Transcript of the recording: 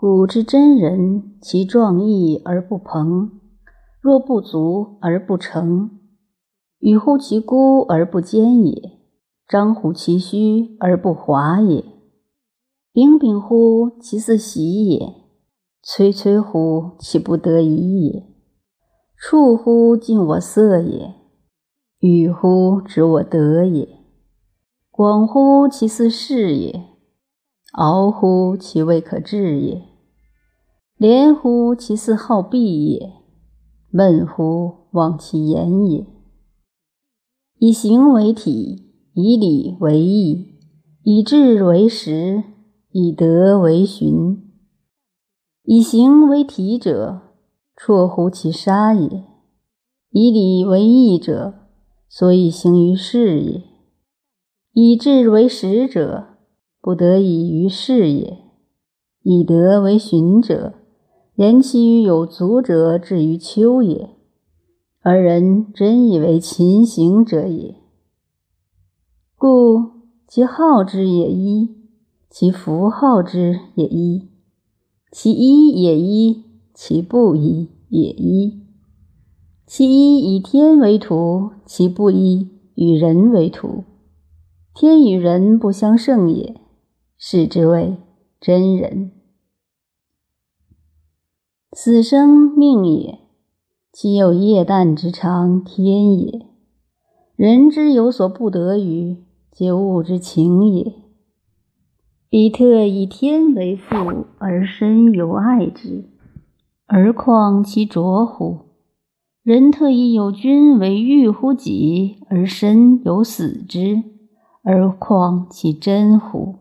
古之真人，其壮义而不朋，若不足而不成，与乎其孤而不坚也，张乎其虚而不华也，秉秉乎其似喜也，摧摧乎其不得已也，触乎尽我色也，与乎知我德也，广乎其似是也，敖乎其未可治也。连乎其似好闭也，闷乎忘其言也。以形为体，以理为义，以智为实，以德为循。以形为体者，绰乎其杀也；以理为义者，所以行于世也；以智为实者，不得已于世也；以德为循者，言其于有足者，至于丘也；而人真以为勤行者也。故其好之也一，其弗好之也一；其一也一，其不一也一。其一以天为图，其不一与人为图。天与人不相胜也，是之谓真人。死生命也，岂有夜旦之长，天也。人之有所不得于，皆物之情也。彼特以天为父，而身有爱之，而况其浊乎？人特以有君为欲乎己，而身有死之，而况其真乎？